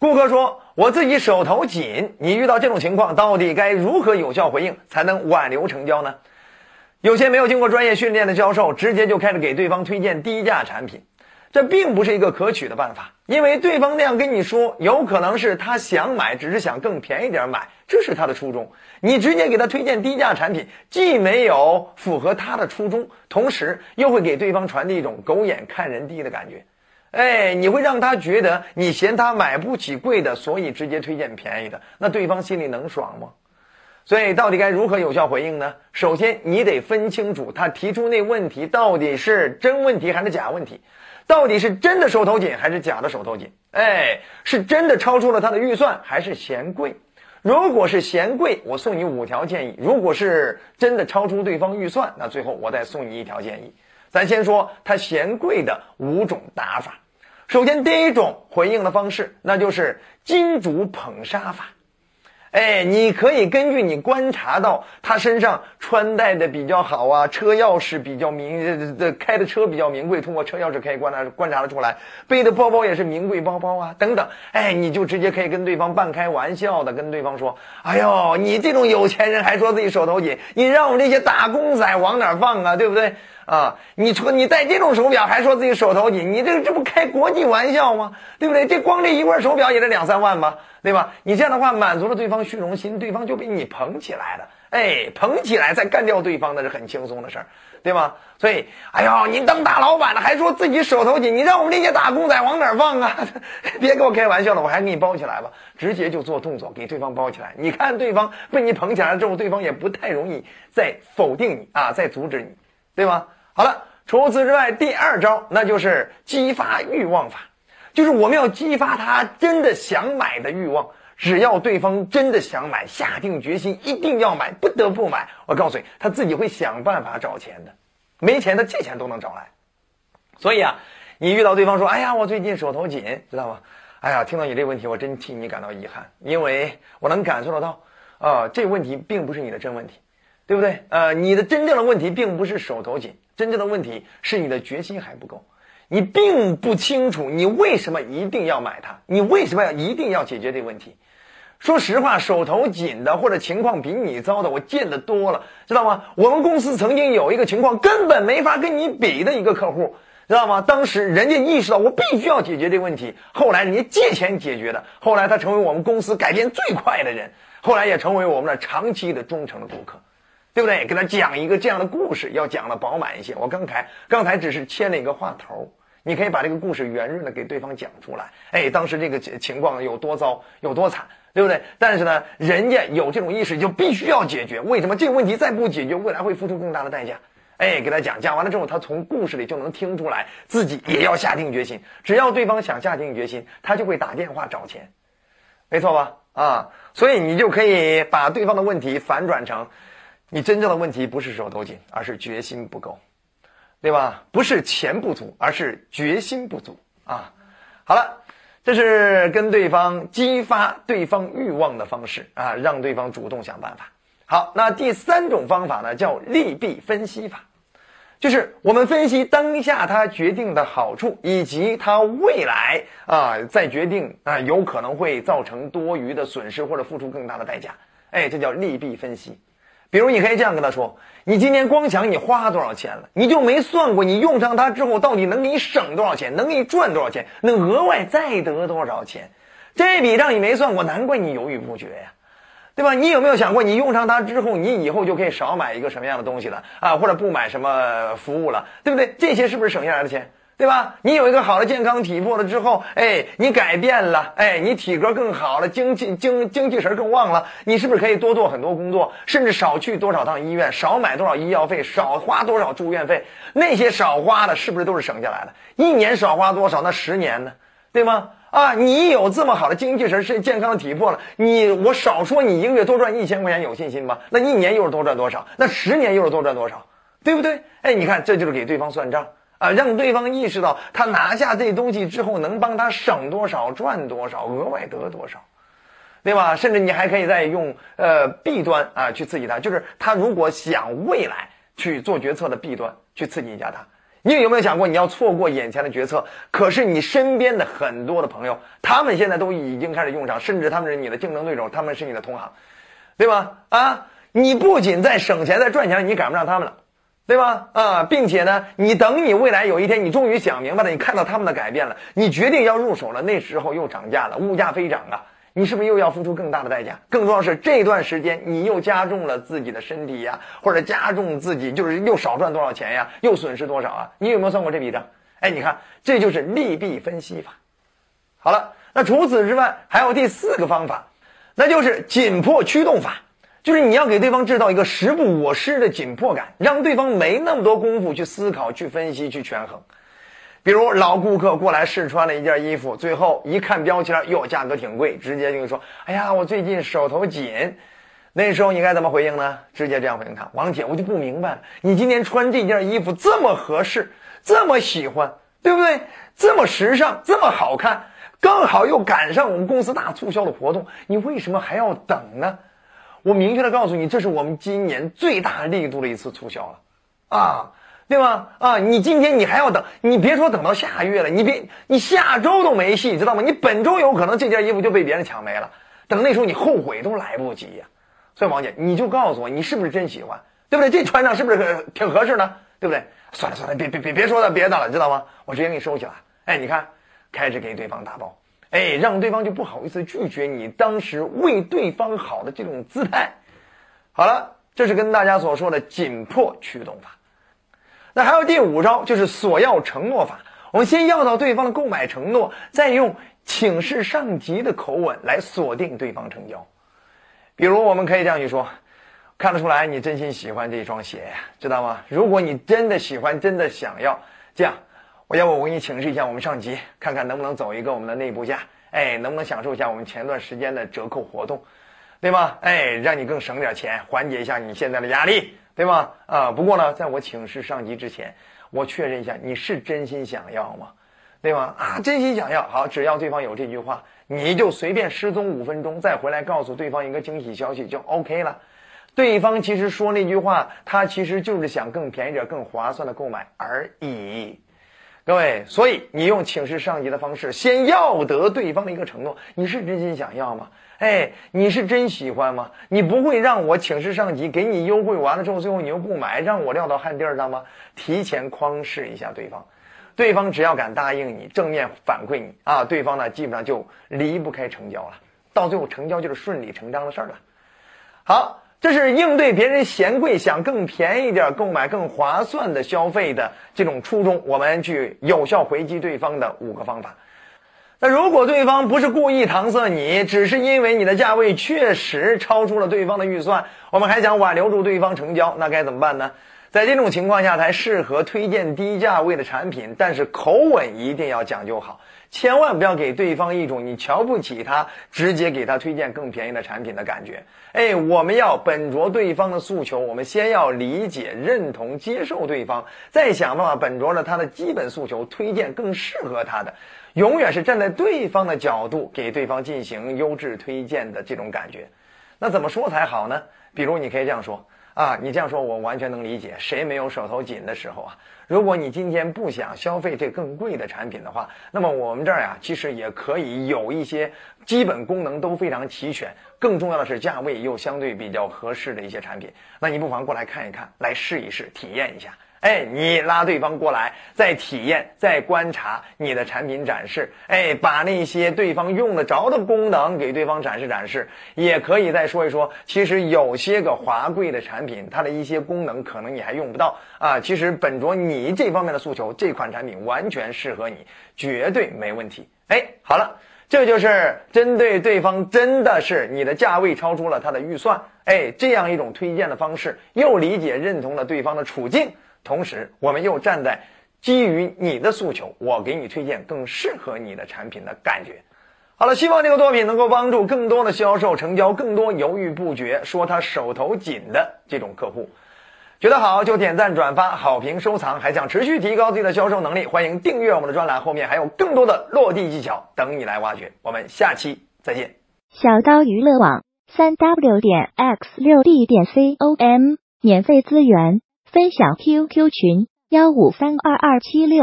顾客说：“我自己手头紧。”你遇到这种情况，到底该如何有效回应才能挽留成交呢？有些没有经过专业训练的销售，直接就开始给对方推荐低价产品，这并不是一个可取的办法。因为对方那样跟你说，有可能是他想买，只是想更便宜点买，这是他的初衷。你直接给他推荐低价产品，既没有符合他的初衷，同时又会给对方传递一种狗眼看人低的感觉。哎，你会让他觉得你嫌他买不起贵的，所以直接推荐便宜的，那对方心里能爽吗？所以，到底该如何有效回应呢？首先，你得分清楚他提出那问题到底是真问题还是假问题，到底是真的手头紧还是假的手头紧？哎，是真的超出了他的预算还是嫌贵？如果是嫌贵，我送你五条建议；如果是真的超出对方预算，那最后我再送你一条建议。咱先说他嫌贵的五种打法。首先，第一种回应的方式，那就是金主捧杀法。哎，你可以根据你观察到他身上穿戴的比较好啊，车钥匙比较名，这这开的车比较名贵，通过车钥匙可以观察观察的出来，背的包包也是名贵包包啊，等等。哎，你就直接可以跟对方半开玩笑的跟对方说：“哎呦，你这种有钱人还说自己手头紧，你让我们这些打工仔往哪放啊？对不对？啊，你说你戴这种手表还说自己手头紧，你这这不开国际玩笑吗？对不对？这光这一块手表也得两三万吧？”对吧？你这样的话满足了对方虚荣心，对方就被你捧起来了。哎，捧起来再干掉对方那是很轻松的事儿，对吗？所以，哎呦，你当大老板了还说自己手头紧，你让我们这些打工仔往哪放啊？别跟我开玩笑了，我还给你包起来吧，直接就做动作给对方包起来。你看对方被你捧起来了之后，对方也不太容易再否定你啊，再阻止你，对吗？好了，除此之外，第二招那就是激发欲望法。就是我们要激发他真的想买的欲望，只要对方真的想买，下定决心一定要买，不得不买。我告诉你，他自己会想办法找钱的，没钱他借钱都能找来。所以啊，你遇到对方说：“哎呀，我最近手头紧，知道吗？”哎呀，听到你这个问题，我真替你感到遗憾，因为我能感受得到，啊，这问题并不是你的真问题，对不对？呃，你的真正的问题并不是手头紧，真正的问题是你的决心还不够。你并不清楚你为什么一定要买它，你为什么要一定要解决这个问题？说实话，手头紧的或者情况比你糟的，我见得多了，知道吗？我们公司曾经有一个情况根本没法跟你比的一个客户，知道吗？当时人家意识到我必须要解决这个问题，后来人家借钱解决的，后来他成为我们公司改变最快的人，后来也成为我们的长期的忠诚的顾客。对不对？给他讲一个这样的故事，要讲的饱满一些。我刚才刚才只是牵了一个话头，你可以把这个故事圆润的给对方讲出来。哎，当时这个情况有多糟，有多惨，对不对？但是呢，人家有这种意识，就必须要解决。为什么这个问题再不解决，未来会付出更大的代价？哎，给他讲讲完了之后，他从故事里就能听出来，自己也要下定决心。只要对方想下定决心，他就会打电话找钱，没错吧？啊，所以你就可以把对方的问题反转成。你真正的问题不是手头紧，而是决心不够，对吧？不是钱不足，而是决心不足啊！好了，这是跟对方激发对方欲望的方式啊，让对方主动想办法。好，那第三种方法呢，叫利弊分析法，就是我们分析当下他决定的好处，以及他未来啊再决定啊有可能会造成多余的损失或者付出更大的代价。哎，这叫利弊分析。比如，你可以这样跟他说：“你今年光想你花多少钱了，你就没算过你用上它之后到底能给你省多少钱，能给你赚多少钱，能额外再得多少钱？这笔账你没算过，难怪你犹豫不决呀，对吧？你有没有想过，你用上它之后，你以后就可以少买一个什么样的东西了啊，或者不买什么服务了，对不对？这些是不是省下来的钱？”对吧？你有一个好的健康体魄了之后，哎，你改变了，哎，你体格更好了，精气精精气神更旺了，你是不是可以多做很多工作，甚至少去多少趟医院，少买多少医药费，少花多少住院费？那些少花的，是不是都是省下来的？一年少花多少？那十年呢？对吗？啊，你有这么好的精气神，是健康的体魄了，你我少说你一个月多赚一千块钱，有信心吗？那一年又是多赚多少？那十年又是多赚多少？对不对？哎，你看，这就是给对方算账。啊，让对方意识到他拿下这东西之后能帮他省多少、赚多少、额外得多少，对吧？甚至你还可以再用呃弊端啊去刺激他，就是他如果想未来去做决策的弊端去刺激一下他。你有没有想过你要错过眼前的决策？可是你身边的很多的朋友，他们现在都已经开始用上，甚至他们是你的竞争对手，他们是你的同行，对吧？啊，你不仅在省钱，在赚钱，你赶不上他们了。对吧？啊，并且呢，你等你未来有一天，你终于想明白了，你看到他们的改变了，你决定要入手了，那时候又涨价了，物价飞涨啊，你是不是又要付出更大的代价？更重要是这段时间你又加重了自己的身体呀，或者加重自己就是又少赚多少钱呀，又损失多少啊？你有没有算过这笔账？哎，你看，这就是利弊分析法。好了，那除此之外还有第四个方法，那就是紧迫驱动法。就是你要给对方制造一个时不我失的紧迫感，让对方没那么多功夫去思考、去分析、去权衡。比如老顾客过来试穿了一件衣服，最后一看标签，哟，价格挺贵，直接就说：“哎呀，我最近手头紧。”那时候你该怎么回应呢？直接这样回应他：“王姐，我就不明白了，你今天穿这件衣服这么合适，这么喜欢，对不对？这么时尚，这么好看，刚好又赶上我们公司大促销的活动，你为什么还要等呢？”我明确的告诉你，这是我们今年最大力度的一次促销了，啊，对吧？啊，你今天你还要等，你别说等到下月了，你别，你下周都没戏，知道吗？你本周有可能这件衣服就被别人抢没了，等那时候你后悔都来不及呀。所以王姐，你就告诉我，你是不是真喜欢，对不对？这穿上是不是挺合适的，对不对？算了算了，别别别别说别的了，知道吗？我直接给你收起来。哎，你看，开始给对方打包。哎，让对方就不好意思拒绝你当时为对方好的这种姿态。好了，这是跟大家所说的紧迫驱动法。那还有第五招，就是索要承诺法。我们先要到对方的购买承诺，再用请示上级的口吻来锁定对方成交。比如，我们可以这样去说：看得出来你真心喜欢这双鞋，知道吗？如果你真的喜欢，真的想要，这样。我要不我给你请示一下我们上级，看看能不能走一个我们的内部价，哎，能不能享受一下我们前段时间的折扣活动，对吗？哎，让你更省点钱，缓解一下你现在的压力，对吗？啊，不过呢，在我请示上级之前，我确认一下你是真心想要吗？对吗？啊，真心想要，好，只要对方有这句话，你就随便失踪五分钟，再回来告诉对方一个惊喜消息就 OK 了。对方其实说那句话，他其实就是想更便宜点、更划算的购买而已。各位，所以你用请示上级的方式，先要得对方的一个承诺，你是真心想要吗？哎，你是真喜欢吗？你不会让我请示上级给你优惠完了之后，最后你又不买，让我撂到旱地儿上吗？提前框试一下对方，对方只要敢答应你，正面反馈你啊，对方呢基本上就离不开成交了，到最后成交就是顺理成章的事儿了。好。这是应对别人嫌贵想更便宜点购买更划算的消费的这种初衷，我们去有效回击对方的五个方法。那如果对方不是故意搪塞你，只是因为你的价位确实超出了对方的预算，我们还想挽留住对方成交，那该怎么办呢？在这种情况下才适合推荐低价位的产品，但是口吻一定要讲究好。千万不要给对方一种你瞧不起他，直接给他推荐更便宜的产品的感觉。哎，我们要本着对方的诉求，我们先要理解、认同、接受对方，再想办法本着着他的基本诉求，推荐更适合他的。永远是站在对方的角度，给对方进行优质推荐的这种感觉。那怎么说才好呢？比如你可以这样说。啊，你这样说，我完全能理解。谁没有手头紧的时候啊？如果你今天不想消费这更贵的产品的话，那么我们这儿呀，其实也可以有一些基本功能都非常齐全，更重要的是价位又相对比较合适的一些产品。那你不妨过来看一看，来试一试，体验一下。哎，你拉对方过来，再体验，再观察你的产品展示，哎，把那些对方用得着的功能给对方展示展示，也可以再说一说。其实有些个华贵的产品，它的一些功能可能你还用不到啊。其实本着你这方面的诉求，这款产品完全适合你，绝对没问题。哎，好了，这就是针对对方真的是你的价位超出了他的预算，哎，这样一种推荐的方式，又理解认同了对方的处境。同时，我们又站在基于你的诉求，我给你推荐更适合你的产品的感觉。好了，希望这个作品能够帮助更多的销售成交，更多犹豫不决、说他手头紧的这种客户。觉得好就点赞、转发、好评、收藏。还想持续提高自己的销售能力，欢迎订阅我们的专栏，后面还有更多的落地技巧等你来挖掘。我们下期再见。小刀娱乐网三 w 点 x 六 d 点 com 免费资源。分享 QQ 群。幺五三二二七六。